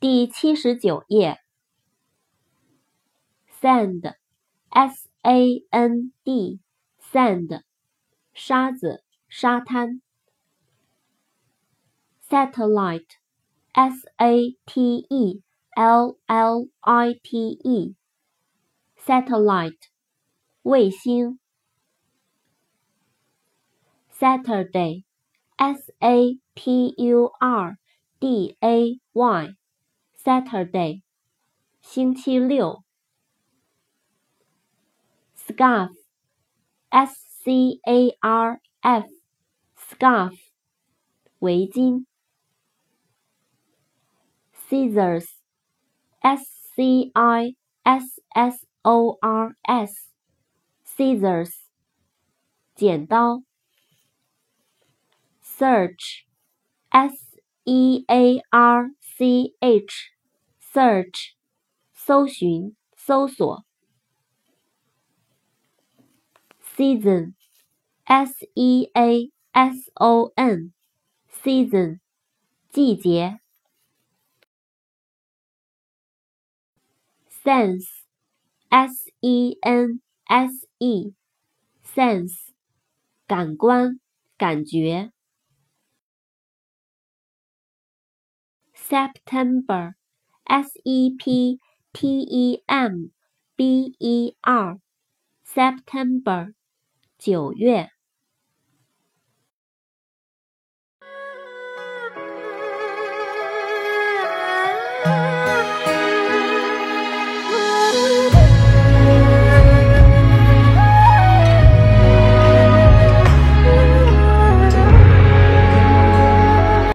第七十九页。sand，s a n d，sand，沙子，沙滩。satellite，s a t e l l i t e，satellite，卫星。Saturday，s a t u r d a y y，Saturday，星期六。Scarf，s c a r f，Scarf，围巾。Scissors，s c i s s o r s，Scissors，剪刀。Search，s e a r c h，Search，搜寻、搜索。Season，s e a s o n，Season，季节。Sense，s e n s e，Sense，感官、感觉。September, S E P T E M B E R, September，九月。